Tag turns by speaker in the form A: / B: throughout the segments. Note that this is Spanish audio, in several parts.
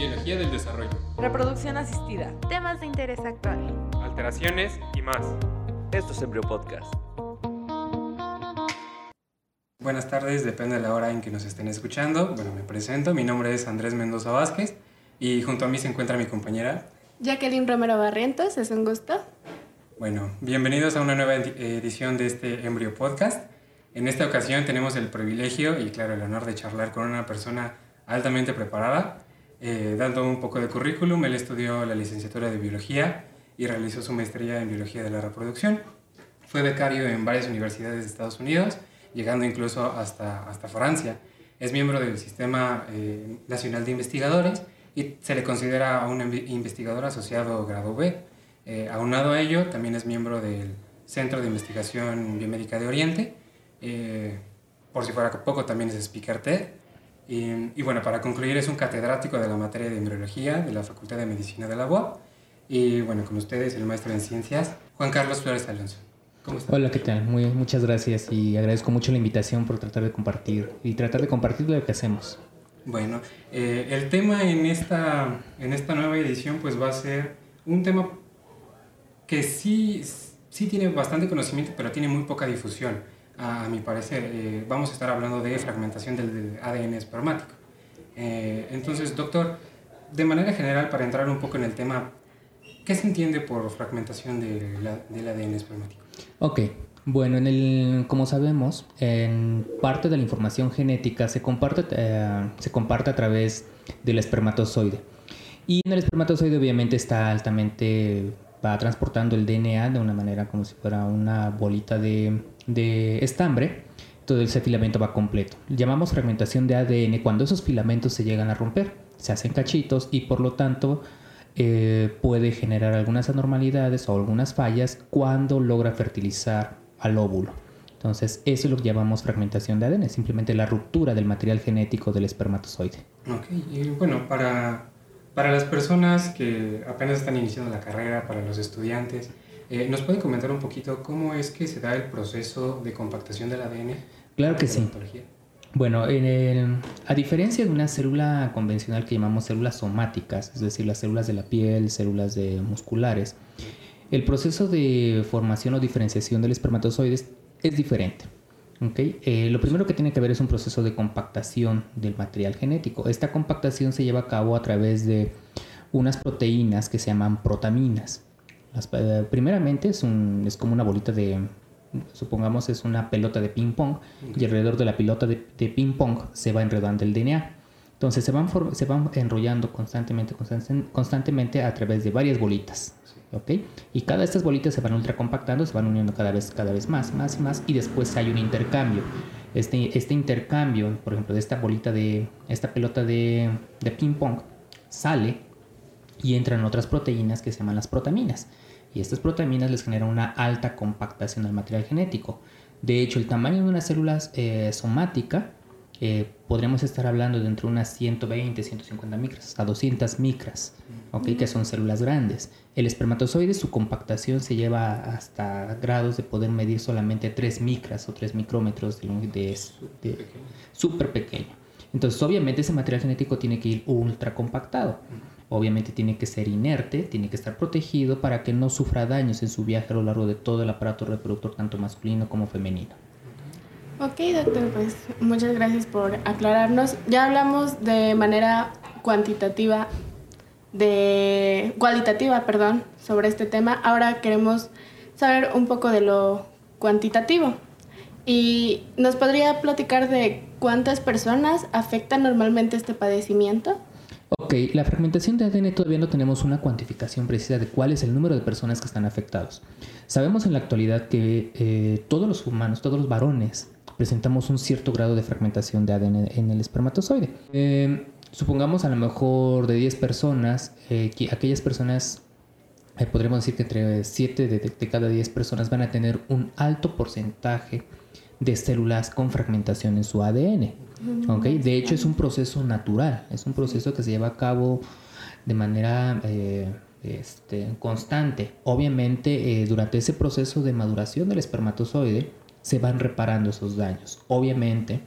A: biología del desarrollo,
B: reproducción asistida,
C: temas de interés actual,
A: alteraciones y más.
D: Esto es Embryo Podcast.
E: Buenas tardes, depende de la hora en que nos estén escuchando. Bueno, me presento, mi nombre es Andrés Mendoza Vázquez y junto a mí se encuentra mi compañera
F: Jacqueline Romero Barrientos, es un gusto.
E: Bueno, bienvenidos a una nueva edición de este Embryo Podcast. En esta ocasión tenemos el privilegio y claro el honor de charlar con una persona altamente preparada. Eh, dando un poco de currículum, él estudió la licenciatura de biología y realizó su maestría en biología de la reproducción. Fue becario en varias universidades de Estados Unidos, llegando incluso hasta, hasta Francia. Es miembro del Sistema eh, Nacional de Investigadores y se le considera un investigador asociado grado B. Eh, aunado a ello, también es miembro del Centro de Investigación Biomédica de Oriente. Eh, por si fuera poco, también es speaker TED. Y, y, bueno, para concluir, es un catedrático de la materia de embriología de la Facultad de Medicina de la UAP. Y bueno, con ustedes, el maestro en ciencias, Juan Carlos Flores Alonso.
G: ¿Cómo está? Hola, ¿qué tal? Muy, muchas gracias y agradezco mucho la invitación por tratar de compartir y tratar de compartir lo que hacemos.
E: Bueno, eh, el tema en esta, en esta nueva edición pues va a ser un tema que sí, sí tiene bastante conocimiento, pero tiene muy poca difusión, a, mi parecer. Eh, vamos a estar hablando de fragmentación del, ADN espermático. Eh, entonces, doctor, de manera general, para entrar un poco en el tema, ¿qué se entiende por fragmentación de del ADN espermático?
G: Ok, bueno, en el, como sabemos, en parte de la información genética se comparte, eh, se comparte a través del espermatozoide. Y en el espermatozoide obviamente está altamente, va transportando el DNA de una manera como si fuera una bolita de, de estambre. Todo ese filamento va completo. Llamamos fragmentación de ADN cuando esos filamentos se llegan a romper, se hacen cachitos y por lo tanto eh, puede generar algunas anormalidades o algunas fallas cuando logra fertilizar al óvulo. Entonces, eso es lo que llamamos fragmentación de ADN, simplemente la ruptura del material genético del espermatozoide.
E: Ok, y bueno, para, para las personas que apenas están iniciando la carrera, para los estudiantes, eh, ¿nos pueden comentar un poquito cómo es que se da el proceso de compactación del ADN?
G: Claro que sí. Bueno, en el, a diferencia de una célula convencional que llamamos células somáticas, es decir, las células de la piel, células de musculares, el proceso de formación o diferenciación del espermatozoide es diferente. ¿Okay? Eh, lo primero que tiene que ver es un proceso de compactación del material genético. Esta compactación se lleva a cabo a través de unas proteínas que se llaman protaminas. Las, eh, primeramente es, un, es como una bolita de, supongamos es una pelota de ping pong y alrededor de la pelota de, de ping pong se va enredando el DNA. Entonces se van, se van enrollando constantemente, constantemente a través de varias bolitas. ¿Ok? Y cada de estas bolitas se van ultracompactando, se van uniendo cada vez, cada vez más, más y más, y después hay un intercambio. Este, este intercambio, por ejemplo, de esta bolita de, esta pelota de, de ping pong, sale y entran otras proteínas que se llaman las protaminas. Y estas protaminas les generan una alta compactación del material genético. De hecho, el tamaño de una célula eh, somática eh, podríamos estar hablando de entre unas 120, 150 micras, hasta 200 micras, ¿okay? que son células grandes. El espermatozoide, su compactación se lleva hasta grados de poder medir solamente 3 micras o 3 micrómetros de longitud, súper pequeño. Entonces, obviamente, ese material genético tiene que ir ultra compactado. Obviamente tiene que ser inerte, tiene que estar protegido para que no sufra daños en su viaje a lo largo de todo el aparato reproductor, tanto masculino como femenino.
F: Ok, doctor, pues muchas gracias por aclararnos. Ya hablamos de manera cuantitativa, de cualitativa, perdón, sobre este tema. Ahora queremos saber un poco de lo cuantitativo. ¿Y nos podría platicar de cuántas personas afectan normalmente este padecimiento?
G: Ok, la fragmentación de ADN todavía no tenemos una cuantificación precisa de cuál es el número de personas que están afectados. Sabemos en la actualidad que eh, todos los humanos, todos los varones, presentamos un cierto grado de fragmentación de ADN en el espermatozoide. Eh, supongamos a lo mejor de 10 personas, eh, que aquellas personas, eh, podríamos decir que entre 7 de, cada 10 personas van a tener un alto porcentaje de células con fragmentación en su ADN. ¿okay? De hecho es un proceso natural, es un proceso que se lleva a cabo de manera... Este, constante. Obviamente, durante ese proceso de maduración del espermatozoide, se van reparando esos daños. Obviamente,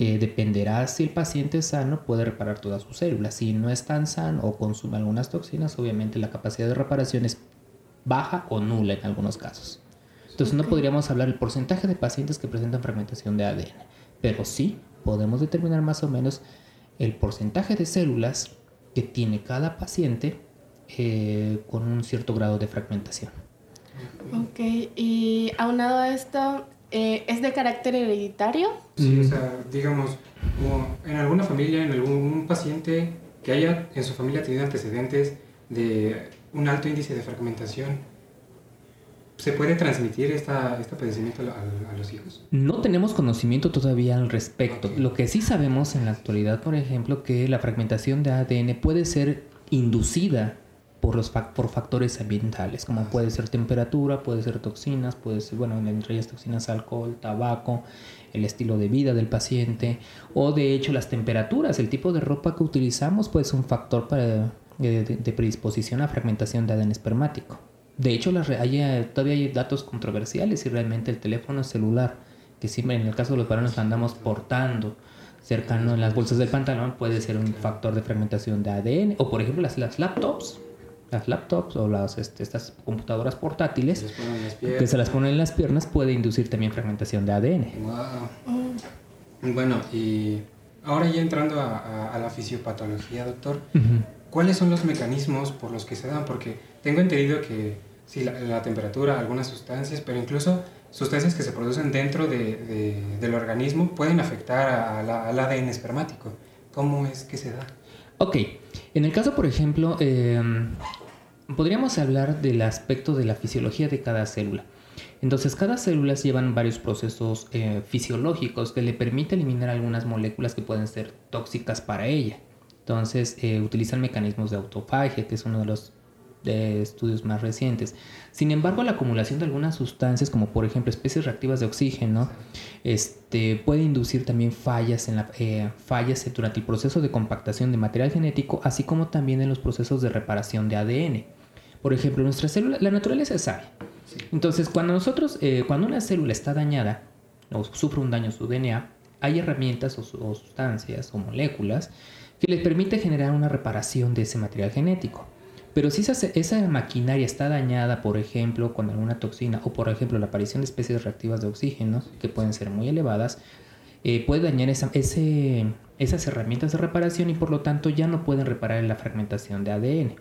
G: Eh, dependerá si el paciente es sano, puede reparar todas sus células. Si no es tan sano o consume algunas toxinas, obviamente la capacidad de reparación es baja o nula en algunos casos. Entonces no podríamos hablar del porcentaje de pacientes que presentan fragmentación de ADN, pero sí podemos determinar más o menos el porcentaje de células que tiene cada paciente eh, con un cierto grado de fragmentación.
F: Ok, y aunado a esto, eh, ¿es de carácter hereditario?
E: Sí, o sea, digamos, en alguna familia, en algún paciente que haya en su familia tenido antecedentes de un alto índice de fragmentación, ¿se puede transmitir esta, este padecimiento a, los hijos?
G: No tenemos conocimiento todavía al respecto. Lo que sí sabemos en la actualidad, por ejemplo, que la fragmentación de ADN puede ser inducida por, los por factores ambientales, como puede ser temperatura, puede ser toxinas, puede ser, bueno, entre ellas toxinas, alcohol, tabaco, el estilo de vida del paciente, o de hecho las temperaturas, el tipo de ropa que utilizamos puede ser un factor para, de, de predisposición a fragmentación de ADN espermático. De hecho, las, hay, eh, todavía hay datos controversiales y realmente el teléfono celular, que siempre en el caso de los varones andamos portando, cercano en las bolsas del pantalón puede ser un factor de fragmentación de ADN o por ejemplo las, las laptops las laptops o las, este, estas computadoras portátiles que se las ponen en las piernas puede inducir también fragmentación de ADN.
E: Wow. Bueno, y ahora ya entrando a, la fisiopatología, doctor, ¿cuáles son los mecanismos por los que se dan? Porque tengo entendido que sí, la, temperatura, algunas sustancias, pero incluso sustancias que se producen dentro de, del organismo pueden afectar al ADN espermático. ¿Cómo es que se da?
G: Ok, en el caso, por ejemplo, em, podríamos hablar del aspecto de la fisiología de cada célula. Entonces, cada célula llevan varios procesos eh, fisiológicos que le permiten eliminar algunas moléculas que pueden ser tóxicas para ella. Entonces, eh, utilizan mecanismos de autofagia, que es uno de los estudios más recientes. Sin embargo, la acumulación de algunas sustancias, como por ejemplo especies reactivas de oxígeno, este, puede inducir también fallas, en la, eh, fallas durante el proceso de compactación de material genético, así como también en los procesos de reparación de ADN. Por ejemplo, nuestra célula, la naturaleza sabe. Entonces, cuando nosotros, eh, cuando una célula está dañada o sufre un daño en su DNA, hay herramientas o, o sustancias o moléculas que les permite generar una reparación de ese material genético. Pero si esa, maquinaria está dañada, por ejemplo, con alguna toxina o por ejemplo la aparición de especies reactivas de oxígeno, que pueden ser muy elevadas, eh, puede dañar esa, esas herramientas de reparación y por lo tanto ya no pueden reparar la fragmentación de ADN.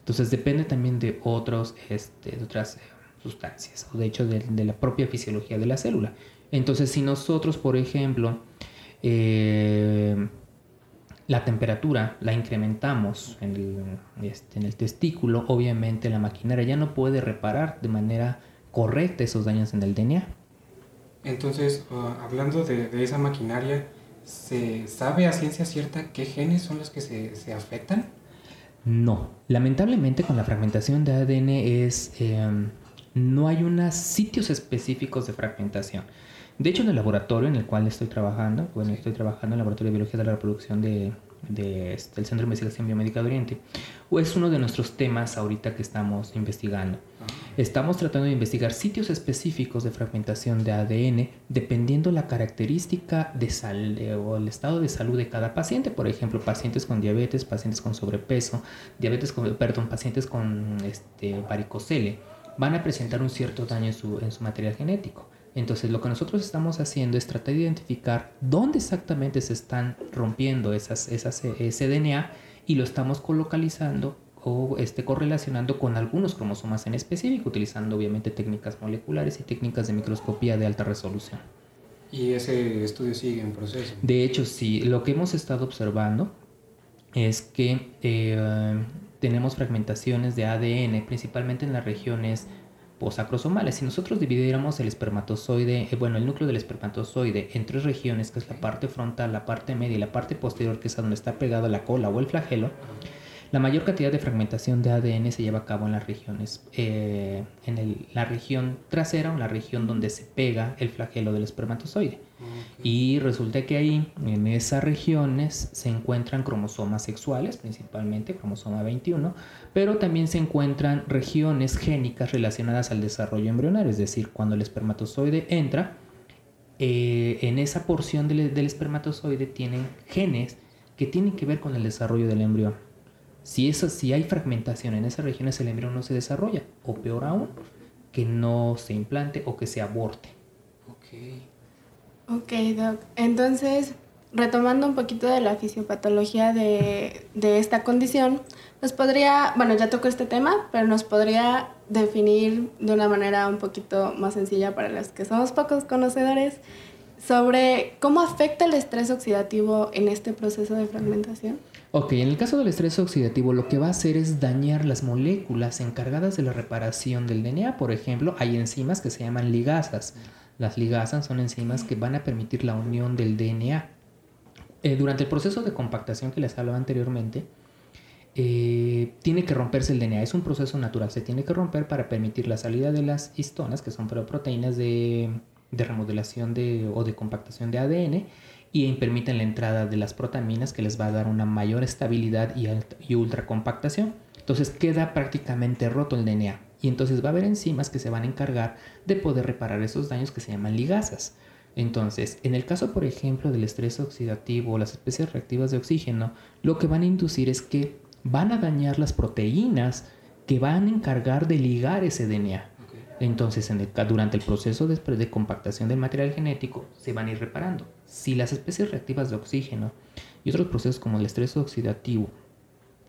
G: Entonces depende también de, otros, este, otras eh, sustancias, o de hecho de, de, la propia fisiología de la célula. Entonces si nosotros, por ejemplo, eh, la temperatura la incrementamos en el, este, en el, testículo, obviamente la maquinaria ya no puede reparar de manera correcta esos daños en el DNA.
E: Entonces, uh, hablando de, esa maquinaria, ¿se sabe a ciencia cierta qué genes son los que se, se afectan?
G: No, lamentablemente con la fragmentación de ADN es... Em, no hay unos sitios específicos de fragmentación. De hecho, en el laboratorio en el cual estoy trabajando, bueno, estoy trabajando en el laboratorio de biología de la reproducción de, de, este, del Centro de Investigación Biomédica de Oriente, o es uno de nuestros temas ahorita que estamos investigando. Estamos tratando de investigar sitios específicos de fragmentación de ADN dependiendo la característica de sal, o el estado de salud de cada paciente. Por ejemplo, pacientes con diabetes, pacientes con sobrepeso, diabetes con, perdón, pacientes con este, varicocele van a presentar un cierto daño en su, en su material genético. Entonces lo que nosotros estamos haciendo es tratar de identificar dónde exactamente se están rompiendo esas, esas, ese DNA y lo estamos colocalizando o este, correlacionando con algunos cromosomas en específico, utilizando obviamente técnicas moleculares y técnicas de microscopía de alta resolución.
E: ¿Y ese estudio sigue en proceso?
G: De hecho, sí, lo que hemos estado observando es que eh, tenemos fragmentaciones de ADN, principalmente en las regiones posacrosomales. Si nosotros dividiéramos el espermatozoide, eh, bueno, el núcleo del espermatozoide en tres regiones, que es la parte frontal, la parte media y la parte posterior, que es a donde está pegado la cola o el flagelo, la mayor cantidad de fragmentación de ADN se lleva a cabo en las regiones, eh, en la región trasera o en la región donde se pega el flagelo del espermatozoide. Y resulta que ahí, en esas regiones, se encuentran cromosomas sexuales, principalmente cromosoma 21, pero también se encuentran regiones génicas relacionadas al desarrollo embrionario, es decir, cuando el espermatozoide entra, eh, en esa porción del, del espermatozoide tienen genes que tienen que ver con el desarrollo del embrión. Si, eso, si hay fragmentación en esas regiones, el embrión no se desarrolla. O peor aún, que no se implante o que se aborte.
E: Ok.
F: Ok, Doc. Entonces, retomando un poquito de la fisiopatología de, de esta condición, nos podría, bueno, ya tocó este tema, pero nos podría definir de una manera un poquito más sencilla para los que somos pocos conocedores sobre cómo afecta el estrés oxidativo en este proceso de fragmentación.
G: Ok, en el caso del estrés oxidativo lo que va a hacer es dañar las moléculas encargadas de la reparación del DNA. Por ejemplo, hay enzimas que se llaman ligasas. Las ligasas son enzimas que van a permitir la unión del DNA. Eh, durante el proceso de compactación que les hablaba anteriormente, eh, tiene que romperse el DNA. Es un proceso natural. Se tiene que romper para permitir la salida de las histonas, que son proteínas de, de remodelación de, o de compactación de ADN, y permiten la entrada de las protaminas que les va a dar una mayor estabilidad y, y ultracompactación. Entonces queda prácticamente roto el DNA. Y entonces va a haber enzimas que se van a encargar de poder reparar esos daños que se llaman ligasas. Entonces, en el caso, por ejemplo, del estrés oxidativo o las especies reactivas de oxígeno, lo que van a inducir es que van a dañar las proteínas que van a encargar de ligar ese DNA. Entonces, en el, durante el proceso de, de, compactación del material genético, se van a ir reparando. Si las especies reactivas de oxígeno y otros procesos como el estrés oxidativo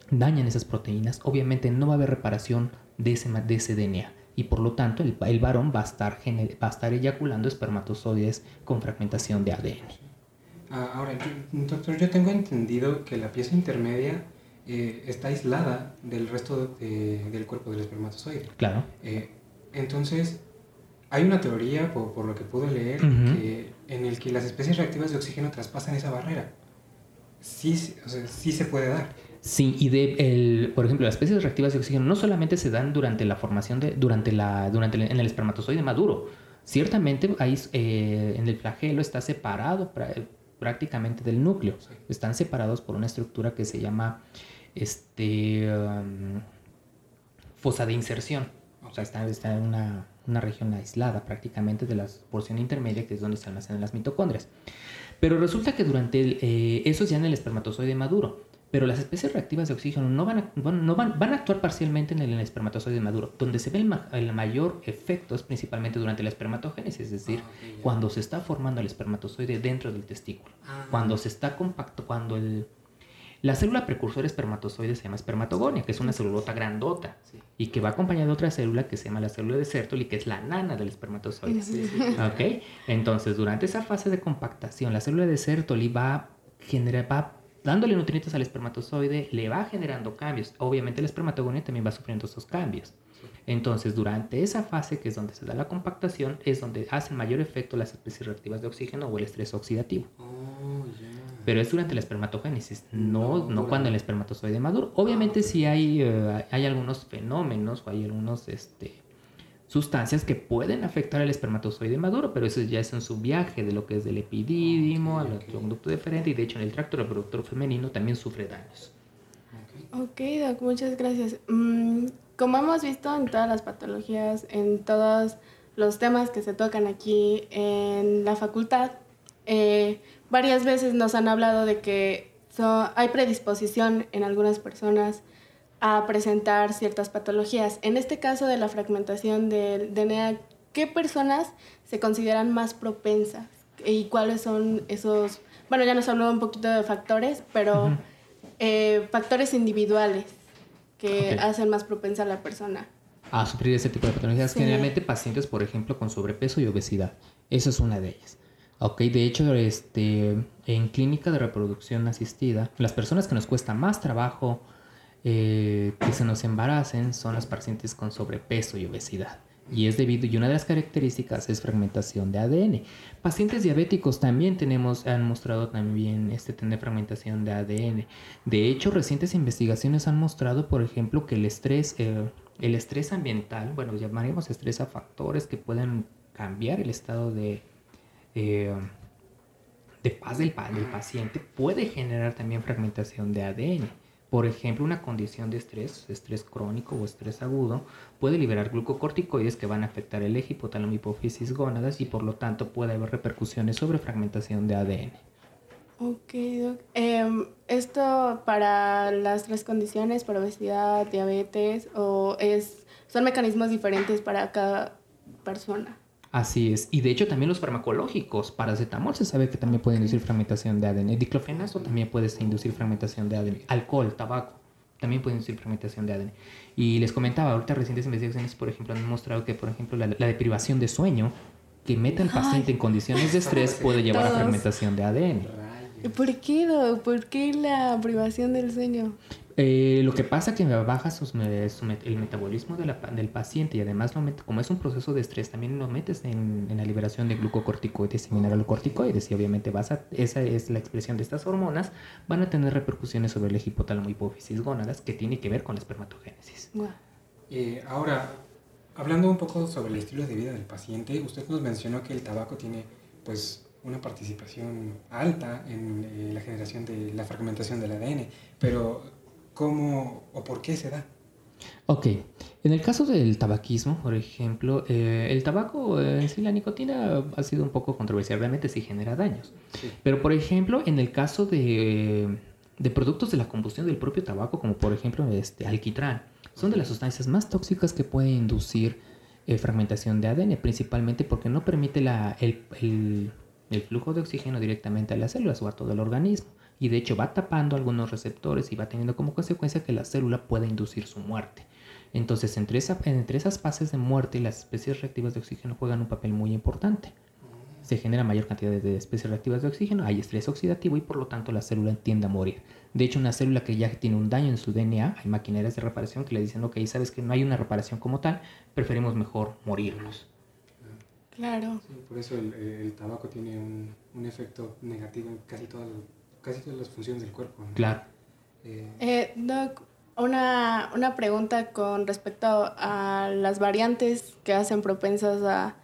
G: dañan esas proteínas, obviamente no va a haber reparación de ese, de ese DNA. Y por lo tanto, el, el varón va a, estar va a estar eyaculando espermatozoides con fragmentación de ADN.
E: Ah, ahora, doctor, yo tengo entendido que la pieza intermedia eh, está aislada del resto de, del cuerpo del espermatozoide.
G: Claro.
E: Eh, entonces, hay una teoría, por, por lo que pude leer, uh -huh. que, en el que las especies reactivas de oxígeno traspasan esa barrera. Sí, o sea, sí se puede dar.
G: Sí, y de el, por ejemplo, las especies reactivas de oxígeno no solamente se dan durante la formación de, durante la, durante el, en el espermatozoide maduro. Ciertamente ahí eh, en el flagelo está separado pra, prácticamente del núcleo. Sí. Están separados por una estructura que se llama este um, fosa de inserción. O sea, está, está en una, una, región aislada prácticamente de la porción intermedia, que es donde se almacenan las mitocondrias. Pero resulta que durante el, eh, eso es ya en el espermatozoide maduro. Pero las especies reactivas de oxígeno no van a, no van, van a actuar parcialmente en el, en el, espermatozoide maduro. Donde se ve el, ma, el, mayor efecto es principalmente durante la espermatogénesis, es decir, ah, okay, cuando se está formando el espermatozoide dentro del testículo. Ah, cuando se está compacto, cuando el, la célula precursora espermatozoide se llama espermatogonia, que es una celulota grandota sí. y que va acompañada de otra célula que se llama la célula de Sertoli, que es la nana del espermatozoide. Sí, sí, ¿Okay? Entonces, durante esa fase de compactación, la célula de Sertoli va, genera, va dándole nutrientes al espermatozoide, le va generando cambios. Obviamente, la espermatogonia también va sufriendo esos cambios. Entonces, durante esa fase, que es donde se da la compactación, es donde hacen mayor efecto las especies reactivas de oxígeno o el estrés oxidativo.
E: Oh, yeah.
G: Pero es durante la espermatogénesis, no, no, no cuando el espermatozoide maduro. Obviamente, sí hay, uh, hay algunos fenómenos o hay algunos este, sustancias que pueden afectar al espermatozoide maduro, pero eso ya es en su viaje de lo que es del epidídimo okay, al okay. conducto deferente y de hecho en el tracto reproductor femenino también sufre daños.
F: Ok, Doc, muchas gracias. Mm, como hemos visto en todas las patologías, en todos los temas que se tocan aquí en la facultad, eh, varias veces nos han hablado de que so, hay predisposición en algunas personas a presentar ciertas patologías. En este caso de la fragmentación del DNA, ¿qué personas se consideran más propensas? ¿Y cuáles son esos, bueno, ya nos habló un poquito de factores, pero uh -huh. eh, factores individuales que okay. hacen más propensa a la persona?
G: A sufrir ese tipo de patologías. Sí. Generalmente pacientes, por ejemplo, con sobrepeso y obesidad. Esa es una de ellas. Ok, de hecho, este, en clínica de reproducción asistida, las personas que nos cuesta más trabajo eh, que se nos embaracen son las pacientes con sobrepeso y obesidad. Y es debido, y una de las características es fragmentación de ADN. Pacientes diabéticos también tenemos, han mostrado también este tener fragmentación de ADN. De hecho, recientes investigaciones han mostrado, por ejemplo, que el estrés, eh, el estrés ambiental, bueno, llamaremos estrés a factores que pueden cambiar el estado de, eh, de paz del, paciente, puede generar también fragmentación de ADN. Por ejemplo, una condición de estrés, estrés crónico o estrés agudo, puede liberar glucocorticoides que van a afectar el eje hipotálamo hipófisis gónadas y por lo tanto puede haber repercusiones sobre fragmentación de ADN.
F: Ok, doc. Em, ¿Esto para las tres condiciones, para obesidad, diabetes, o es, son mecanismos diferentes para cada persona?
G: Así es. Y de hecho también los farmacológicos, paracetamol se sabe que también puede inducir fragmentación de ADN. Diclofenaco también puede inducir fragmentación de ADN. Alcohol, tabaco, también puede inducir fragmentación de ADN. Y les comentaba, ahorita recientes investigaciones, por ejemplo, han mostrado que, por ejemplo, la, deprivación de sueño que meta al paciente en condiciones de estrés puede llevar a fragmentación de ADN.
F: ¿Por qué, ¿Por qué la privación del sueño?
G: Eh, lo que pasa es que baja el metabolismo del paciente y además lo como es un proceso de estrés, también lo metes en, la liberación de glucocorticoides y mineralocorticoides y obviamente vas a, esa es la expresión de estas hormonas, van a tener repercusiones sobre el hipotálamo hipófisis gónadas que tiene que ver con la espermatogénesis.
E: Eh, ahora, hablando un poco sobre el estilo de vida del paciente, usted nos mencionó que el tabaco tiene pues una participación alta en eh, la generación de la fragmentación del ADN, pero ¿Cómo o por qué se da?
G: Ok, en el caso del tabaquismo, por ejemplo, eh, el tabaco en eh, sí, la nicotina ha sido un poco controversial, realmente sí genera daños. Pero, por ejemplo, en el caso de, de, productos de la combustión del propio tabaco, como por ejemplo este alquitrán, son de las sustancias más tóxicas que pueden inducir eh, fragmentación de ADN, principalmente porque no permite la, el, el, el flujo de oxígeno directamente a las células o a todo el organismo y de hecho va tapando algunos receptores y va teniendo como consecuencia que la célula pueda inducir su muerte. Entonces, entre, entre esas fases de muerte, las especies reactivas de oxígeno juegan un papel muy importante. Se genera mayor cantidad de especies reactivas de oxígeno, hay estrés oxidativo y por lo tanto la célula tiende a morir. De hecho, una célula que ya tiene un daño en su DNA, hay maquinarias de reparación que le dicen, ok, sabes que no hay una reparación como tal, preferimos mejor morirnos.
F: Claro.
E: por eso el, tabaco tiene un, un, efecto negativo en casi todo el casi todas las funciones del cuerpo.
G: Claro.
F: Eh, eh, Doc, una, una pregunta con respecto a las variantes que hacen propensas a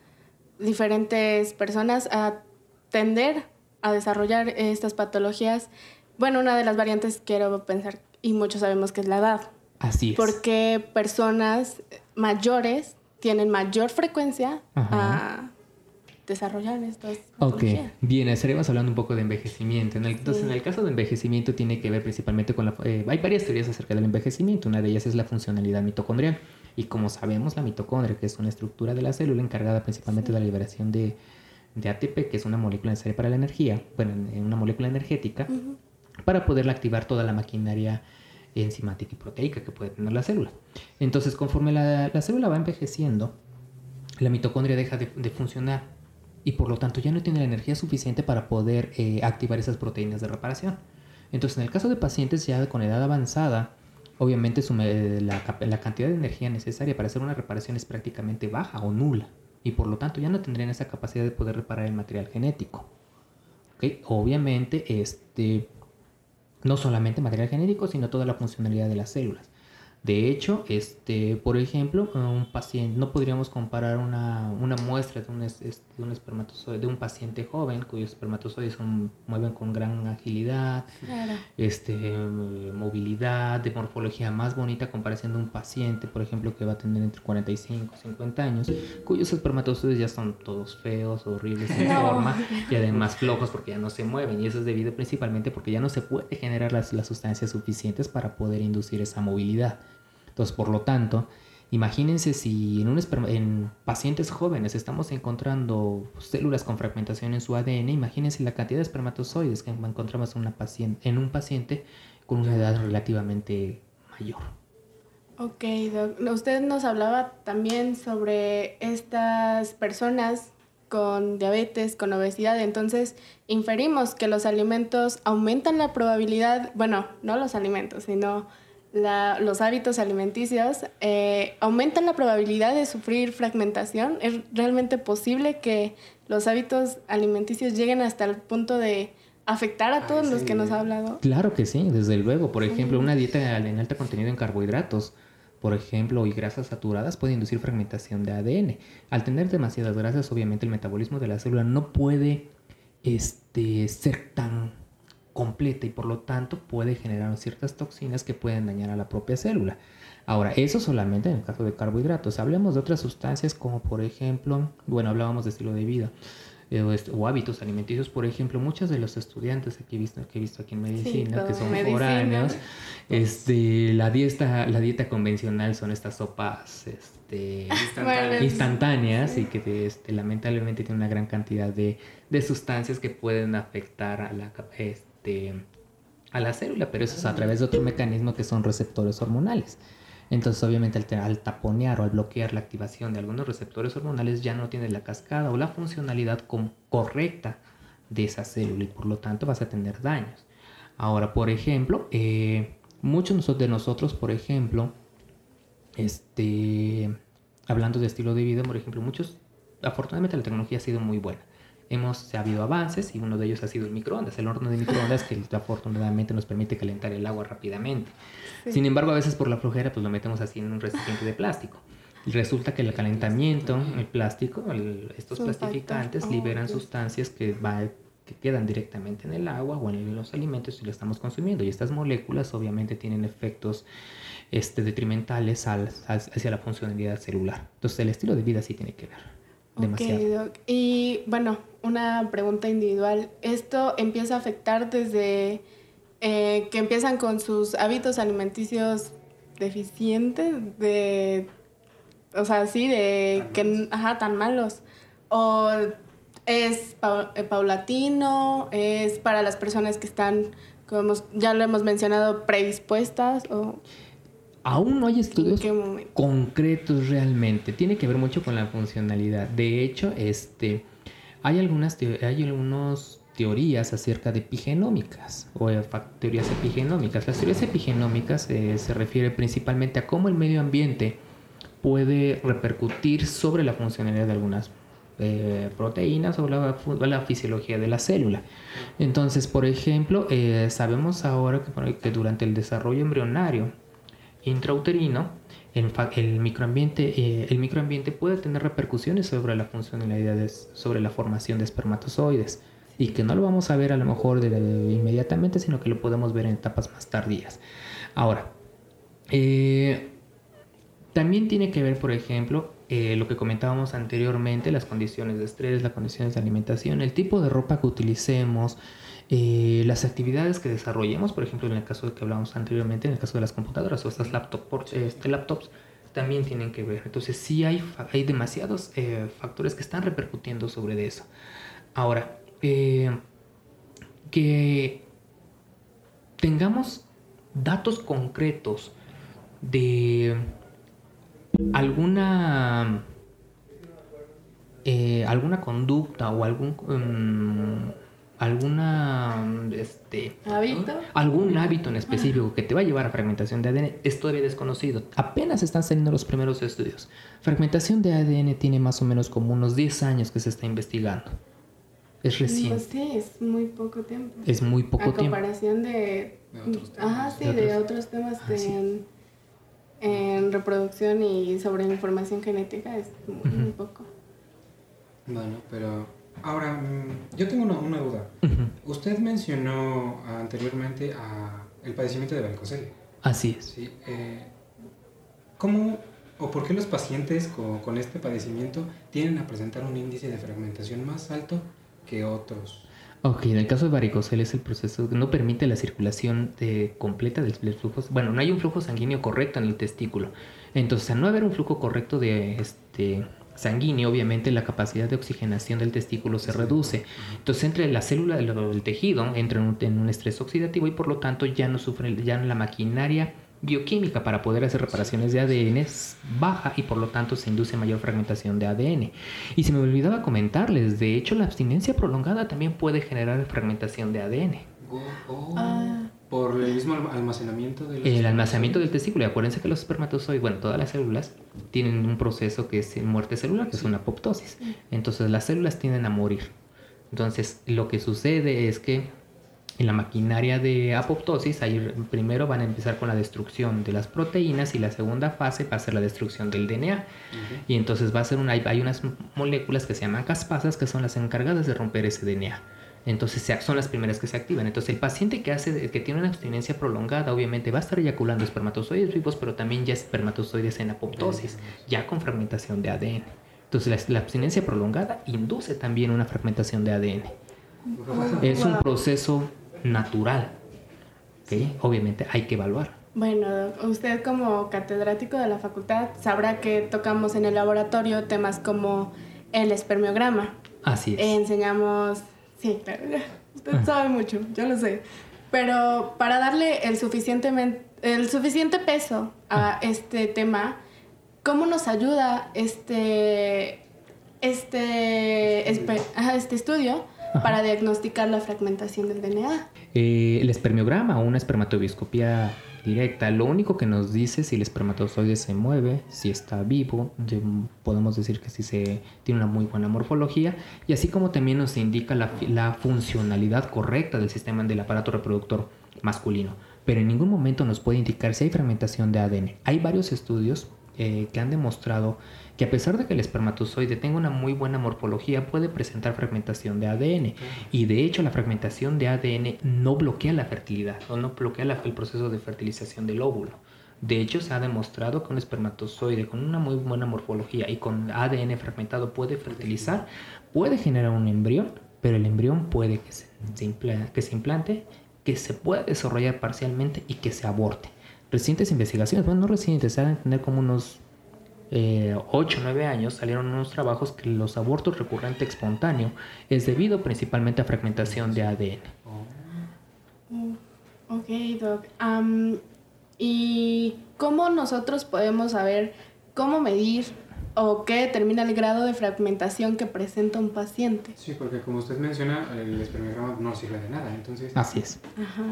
F: diferentes personas a tender a desarrollar estas patologías. Bueno, una de las variantes quiero pensar, y muchos sabemos que es la edad.
G: Así es.
F: Porque personas mayores tienen mayor frecuencia a desarrollar estas
G: Ok, bien, estaríamos hablando un poco de envejecimiento. entonces, en el caso de envejecimiento tiene que ver principalmente con la... Eh, hay varias teorías acerca del envejecimiento. Una de ellas es la funcionalidad mitocondrial. Y como sabemos, la mitocondria, que es una estructura de la célula encargada principalmente de la liberación de, de, ATP, que es una molécula necesaria para la energía, bueno, una molécula energética, para poderla activar toda la maquinaria enzimática y proteica que puede tener la célula. Entonces, conforme la, la célula va envejeciendo, la mitocondria deja de, de funcionar y por lo tanto ya no tiene la energía suficiente para poder eh, activar esas proteínas de reparación. Entonces, en el caso de pacientes ya con edad avanzada, obviamente la, cantidad de energía necesaria para hacer una reparación es prácticamente baja o nula y por lo tanto ya no tendrían esa capacidad de poder reparar el material genético. Obviamente, este, no solamente material genético, sino toda la funcionalidad de las células. De hecho, este, por ejemplo, un paciente, no podríamos comparar una, una muestra de un, de un, espermatozoide, de un paciente joven cuyos espermatozoides se mueven con gran agilidad, este, movilidad, de morfología más bonita, compareciendo un paciente, por ejemplo, que va a tener entre 45 y 50 años, cuyos espermatozoides ya son todos feos, horribles en forma y además flojos porque ya no se mueven. Y eso es debido principalmente porque ya no se puede generar las, las sustancias suficientes para poder inducir esa movilidad. Entonces, por lo tanto, imagínense si en, un en pacientes jóvenes estamos encontrando células con fragmentación en su ADN, imagínense la cantidad de espermatozoides que encontramos en, en un paciente con una edad relativamente mayor.
F: Ok, Usted nos hablaba también sobre estas personas con diabetes, con obesidad, entonces inferimos que los alimentos aumentan la probabilidad, bueno, no los alimentos, sino los hábitos alimenticios eh, aumentan la probabilidad de sufrir fragmentación. ¿Es realmente posible que los hábitos alimenticios lleguen hasta el punto de afectar a todos los que nos ha hablado?
G: Claro que sí, desde luego. Por ejemplo, una dieta en alto contenido en carbohidratos, por ejemplo, y grasas saturadas puede inducir fragmentación de ADN. Al tener demasiadas grasas, obviamente el metabolismo de la célula no puede este, ser tan completa y por lo tanto puede generar ciertas toxinas que pueden dañar a la propia célula. Ahora, eso solamente en el caso de carbohidratos. Hablemos de otras sustancias como por ejemplo, bueno, hablábamos de estilo de vida eh, o, hábitos alimenticios, por ejemplo, muchos de los estudiantes que he visto, que he visto aquí en medicina, que son foráneos, este, la dieta, la dieta convencional son estas sopas este, instantáneas, y que este, lamentablemente tienen una gran cantidad de, de sustancias que pueden afectar a la este, a la célula, pero eso es a través de otro mecanismo que son receptores hormonales. Entonces, obviamente, al, taponear o al bloquear la activación de algunos receptores hormonales, ya no tiene la cascada o la funcionalidad correcta de esa célula y por lo tanto vas a tener daños. Ahora, por ejemplo, eh, muchos de nosotros, por ejemplo, este, hablando de estilo de vida, por ejemplo, muchos, afortunadamente la tecnología ha sido muy buena hemos ha habido avances y uno de ellos ha sido el microondas, el horno de microondas que afortunadamente nos permite calentar el agua rápidamente. Sin embargo, a veces por la flojera pues lo metemos así en un recipiente de plástico. Y resulta que el calentamiento, el plástico, estos plastificantes liberan sustancias que, va, que quedan directamente en el agua o en los alimentos y lo estamos consumiendo. Y estas moléculas obviamente tienen efectos este, detrimentales hacia la funcionalidad celular. Entonces el estilo de vida sí tiene que ver. Demasiado.
F: Y bueno, una pregunta individual. ¿Esto empieza a afectar desde eh, que empiezan con sus hábitos alimenticios deficientes? De, o sea, sí, de que, ajá, tan malos. ¿O es eh, paulatino? ¿Es para las personas que están, como ya lo hemos mencionado, predispuestas? O...
G: Aún no hay estudios concretos realmente. Tiene que ver mucho con la funcionalidad. De hecho, este, hay algunas hay algunos teorías acerca de epigenómicas o teorías epigenómicas. Las teorías epigenómicas eh, se refiere principalmente a cómo el medio ambiente puede repercutir sobre la funcionalidad de algunas eh, proteínas o la, la, fisiología de la célula. Entonces, por ejemplo, eh, sabemos ahora que, que durante el desarrollo embrionario intrauterino, el, microambiente, eh, el microambiente puede tener repercusiones sobre la funcionalidad, sobre la formación de espermatozoides y que no lo vamos a ver a lo mejor de, inmediatamente, sino que lo podemos ver en etapas más tardías. Ahora, eh, también tiene que ver, por ejemplo, eh, lo que comentábamos anteriormente, las condiciones de estrés, las condiciones de alimentación, el tipo de ropa que utilicemos, eh, las actividades que desarrollemos, por ejemplo, en el caso de que hablamos anteriormente, en el caso de las computadoras o estas este, laptops, también tienen que ver. Entonces sí hay, hay demasiados eh, factores que están repercutiendo sobre eso. Ahora, eh, que tengamos datos concretos de alguna alguna conducta o algún mm, alguna este
F: hábito
G: algún hábito en específico que te va a llevar a fragmentación de ADN es todavía desconocido. Apenas están saliendo los primeros estudios. Fragmentación de ADN tiene más o menos como unos 10 años que se está investigando. Es reciente.
F: Sí es muy poco tiempo.
G: Es muy poco tiempo.
F: a comparación de, ajá sí de otros, temas ah, en, en, reproducción y sobre información genética es muy poco.
E: Bueno pero Ahora, mm, yo tengo una, duda. Usted mencionó anteriormente a el padecimiento de varicocele.
G: Así es.
E: Sí, eh, ¿Cómo o por qué los pacientes con, con, este padecimiento tienen a presentar un índice de fragmentación más alto que otros?
G: Ok, en el caso de varicocele es el proceso que no permite la circulación de, completa del flujo. Bueno, no hay un flujo sanguíneo correcto en el testículo. Entonces, al no haber un flujo correcto de, este, sanguíneo, obviamente la capacidad de oxigenación del testículo se reduce. Entonces, entre la célula del tejido entra en un, estrés oxidativo y por lo tanto ya no sufre, ya la maquinaria bioquímica para poder hacer reparaciones de ADN baja y por lo tanto se induce mayor fragmentación de ADN. Y se me olvidaba comentarles, de hecho la abstinencia prolongada también puede generar fragmentación de ADN.
E: Ah. Por el mismo almacenamiento
G: del... El almacenamiento del testículo. Y acuérdense que los espermatozoides, bueno, todas las células tienen un proceso que es muerte celular, que es una apoptosis. Entonces las células tienden a morir. Entonces lo que sucede es que en la maquinaria de apoptosis, ahí primero van a empezar con la destrucción de las proteínas y la segunda fase va a ser la destrucción del DNA. Y entonces va a ser una, hay unas moléculas que se llaman caspasas que son las encargadas de romper ese DNA. Entonces son las primeras que se activan. Entonces el paciente que hace que tiene una abstinencia prolongada obviamente va a estar eyaculando espermatozoides vivos, pero también ya espermatozoides en apoptosis, ya con fragmentación de ADN. Entonces la, abstinencia prolongada induce también una fragmentación de ADN. Es un proceso natural que obviamente hay que evaluar.
F: Bueno, usted como catedrático de la facultad sabrá que tocamos en el laboratorio temas como el espermiograma.
G: Así es.
F: enseñamos, sí, claro, usted sabe mucho, yo lo sé. Pero para darle el, suficientemente, el suficiente peso a este tema, ¿cómo nos ayuda este, este, este estudio para diagnosticar la fragmentación del DNA?
G: Eh, el espermiograma o una espermatobioscopía directa. Lo único que nos dice si el espermatozoide se mueve, si está vivo, podemos decir que si se tiene una muy buena morfología y así como también nos indica la, funcionalidad correcta del sistema del aparato reproductor masculino. Pero en ningún momento nos puede indicar si hay fragmentación de ADN. Hay varios estudios eh, que han demostrado que a pesar de que el espermatozoide tenga una muy buena morfología, puede presentar fragmentación de ADN. Y de hecho la fragmentación de ADN no bloquea la fertilidad o no bloquea el proceso de fertilización del óvulo. De hecho, se ha demostrado que un espermatozoide con una muy buena morfología y con ADN fragmentado puede fertilizar, puede generar un embrión, pero el embrión puede que se, que se implante, que se pueda desarrollar parcialmente y que se aborte. Recientes investigaciones, bueno, no recientes, se han tener como unos eh, 8 o 9 años salieron unos trabajos que los abortos recurrente espontáneo es debido principalmente a fragmentación de ADN.
F: Oh. Ok, Doc. ¿Y cómo nosotros podemos saber cómo medir o qué determina el grado de fragmentación que presenta un paciente?
E: Sí, porque como usted menciona, el espermiograma no sirve de nada. Entonces,
G: Así es.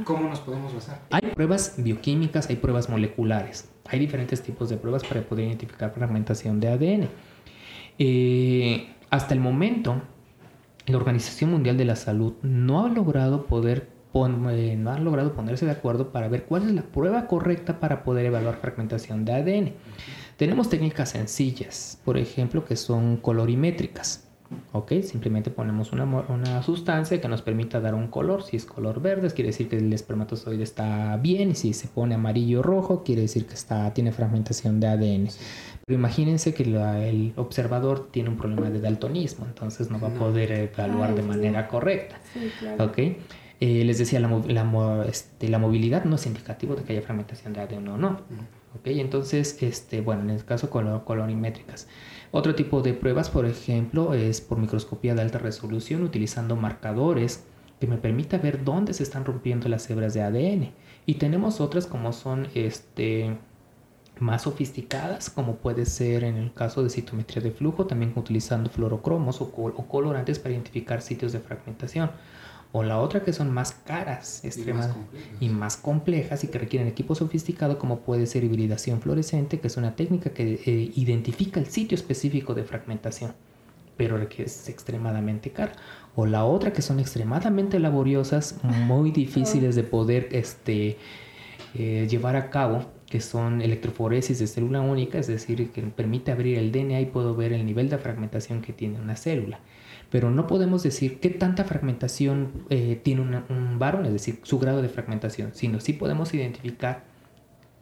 E: ¿cómo nos podemos basar?
G: Hay pruebas bioquímicas, hay pruebas moleculares. Hay diferentes tipos de pruebas para poder identificar fragmentación de ADN. Eh, hasta el momento, la Organización Mundial de la Salud no ha logrado poder eh, no ha logrado ponerse de acuerdo para ver cuál es la prueba correcta para poder evaluar fragmentación de ADN. Tenemos técnicas sencillas, por ejemplo, que son colorimétricas. ¿ok? Simplemente ponemos una, una, sustancia que nos permita dar un color. Si es color verde, quiere decir que el espermatozoide está bien. Y si se pone amarillo o rojo, quiere decir que está, tiene fragmentación de ADN. Pero imagínense que el observador tiene un problema de daltonismo, entonces no va a poder evaluar de manera correcta. ¿ok? Eh, les decía, la, la, este, la, movilidad no es indicativo de que haya fragmentación de ADN o no. ¿Ok? Entonces, este, bueno, en el caso color, colorimétricas. Otro tipo de pruebas, por ejemplo, es por microscopía de alta resolución utilizando marcadores que me permita ver dónde se están rompiendo las hebras de ADN. Y tenemos otras como son este, más sofisticadas, como puede ser en el caso de citometría de flujo, también utilizando fluorocromos o colorantes para identificar sitios de fragmentación o la otra que son más caras y más, complejas y que requieren equipo sofisticado como puede ser hibridación fluorescente, que es una técnica que eh, identifica el sitio específico de fragmentación, pero que es extremadamente cara. O la otra que son extremadamente laboriosas, muy difíciles de poder este, eh, llevar a cabo, que son electroforesis de célula única, es decir, que permite abrir el DNA y puedo ver el nivel de fragmentación que tiene una célula pero no podemos decir qué tanta fragmentación eh, tiene un varón, es decir, su grado de fragmentación, sino sí podemos identificar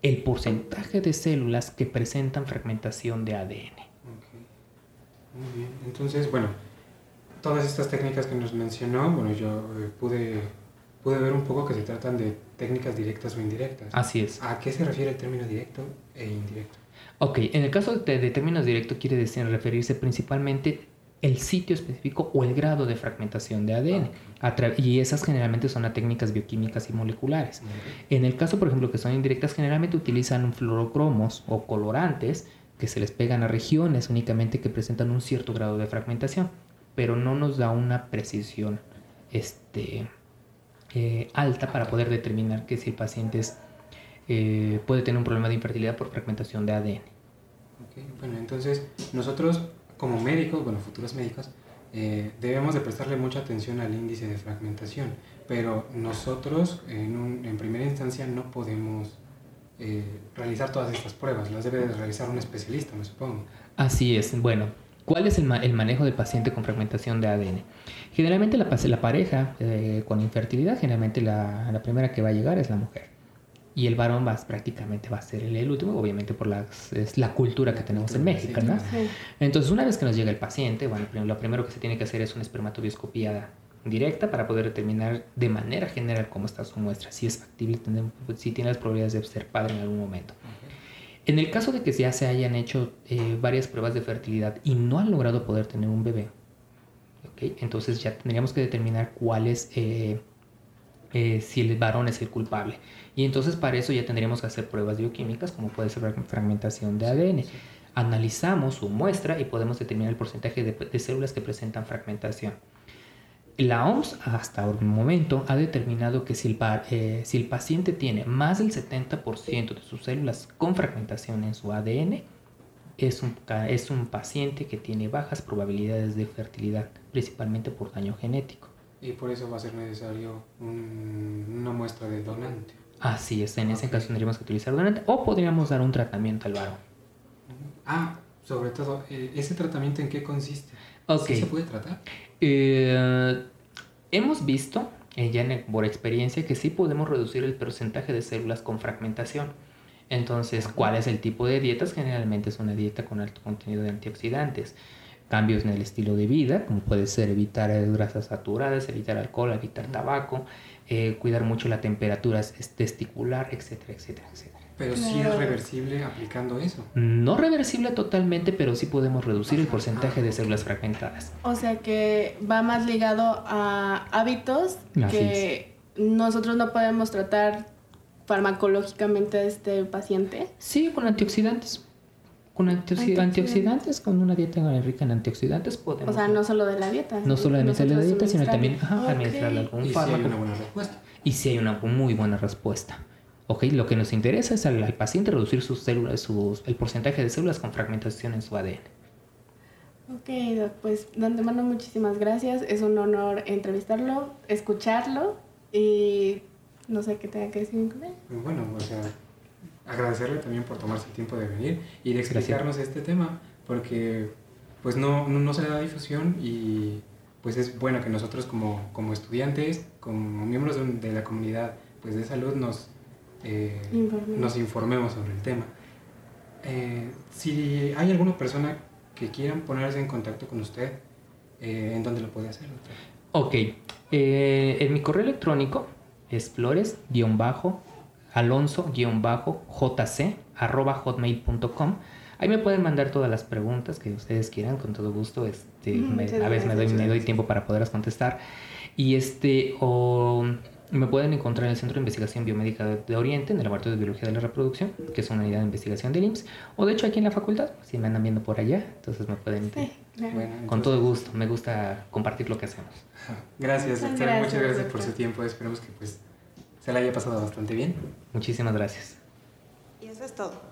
G: el porcentaje de células que presentan fragmentación de ADN.
E: Muy bien, entonces, bueno, todas estas técnicas que nos mencionó, bueno, yo eh, pude, pude ver un poco que se tratan de técnicas directas o indirectas.
G: Así es.
E: ¿A qué se refiere el término directo e indirecto?
G: Ok, en el caso de, de términos directos quiere decir referirse principalmente el sitio específico o el grado de fragmentación de ADN. Y esas generalmente son las técnicas bioquímicas y moleculares. En el caso, por ejemplo, que son indirectas, generalmente utilizan fluorocromos o colorantes que se les pegan a regiones únicamente que presentan un cierto grado de fragmentación, pero no nos da una precisión este, eh, alta para poder determinar que si el paciente eh, puede tener un problema de infertilidad por fragmentación de ADN.
E: Bueno, entonces nosotros como médicos, bueno, futuros médicos, eh, debemos de prestarle mucha atención al índice de fragmentación, pero nosotros en, en primera instancia no podemos eh, realizar todas estas pruebas, las debe de realizar un especialista, me supongo.
G: Así es, bueno, ¿Cuál es el, manejo del paciente con fragmentación de ADN? Generalmente la, la pareja eh, con infertilidad, generalmente la, la, primera que va a llegar es la mujer. Y el varón va, prácticamente va a ser el, último, obviamente por la, es la cultura que tenemos en México, ¿no? Entonces, una vez que nos llega el paciente, bueno, lo primero que se tiene que hacer es una espermatobioscopía directa para poder determinar de manera general cómo está su muestra, si es factible, si tiene las probabilidades de ser padre en algún momento. En el caso de que ya se hayan hecho eh, varias pruebas de fertilidad y no han logrado poder tener un bebé, entonces ya tendríamos que determinar cuál es, eh, eh, si el varón es el culpable. Y entonces para eso ya tendríamos que hacer pruebas bioquímicas, como puede ser fragmentación de ADN. Analizamos su muestra y podemos determinar el porcentaje de células que presentan fragmentación. La OMS hasta el momento ha determinado que si el, eh, si el paciente tiene más del 70% de sus células con fragmentación en su ADN, es un, es un paciente que tiene bajas probabilidades de fertilidad, principalmente por daño genético.
E: Y por eso va a ser necesario una muestra de donante.
G: Así es, en ese caso tendríamos que utilizar donante o podríamos dar un tratamiento al varón.
E: Ah, sobre todo, eh, ¿ese tratamiento en qué consiste?
G: Okay.
E: ¿Sí se puede tratar?
G: Eh, hemos visto, eh, ya por experiencia, que sí podemos reducir el porcentaje de células con fragmentación. Entonces, ¿cuál es el tipo de dietas? Generalmente es una dieta con alto contenido de antioxidantes. Cambios en el estilo de vida, como puede ser evitar grasas saturadas, evitar alcohol, evitar tabaco, eh, cuidar mucho la temperatura testicular, etcétera, etcétera, etcétera.
E: Pero sí es reversible aplicando eso.
G: No reversible totalmente, pero sí podemos reducir el porcentaje de células fragmentadas.
F: O sea que va más ligado a hábitos que nosotros no podemos tratar farmacológicamente a este paciente.
G: Sí, con antioxidantes. Con antioxidantes, con una dieta rica en antioxidantes podemos.
F: O sea, no solo de la dieta.
G: No solo de la dieta, sino también ajá, administrarle algún
E: y
G: fármaco.
E: Si hay una buena respuesta.
G: Y si hay una muy buena respuesta. Ok, lo que nos interesa es al, paciente reducir sus células, sus, el porcentaje de células con fragmentación en su ADN.
F: Ok, pues de antemano muchísimas gracias. Es un honor entrevistarlo, escucharlo y no sé qué tenga que decir con él.
E: Bueno, o sea, agradecerle también por tomarse el tiempo de venir y de explicarnos este tema, porque pues no, no, se le da difusión y pues es bueno que nosotros como, como estudiantes, como miembros de, de la comunidad pues de salud nos eh, nos informemos sobre el tema. Eh, si hay alguna persona que quieran ponerse en contacto con usted, eh, ¿en dónde lo puede hacer?
G: Ok, en mi correo electrónico es flores-alonso-jc hotmail.com. Ahí me pueden mandar todas las preguntas que ustedes quieran, con todo gusto. Este, a veces me doy, me doy tiempo para poderlas contestar. Y este, o me pueden encontrar en el Centro de Investigación Biomédica de Oriente, en el Laboratorio de Biología de la Reproducción, que es una unidad de investigación del IMSS, o de hecho aquí en la facultad, si me andan viendo por allá, entonces me pueden... Sí, con todo gusto, me gusta compartir lo que hacemos.
E: Gracias, doctora, muchas gracias por su tiempo, esperemos que pues se la haya pasado bastante bien.
G: Muchísimas gracias.
B: Y eso es todo.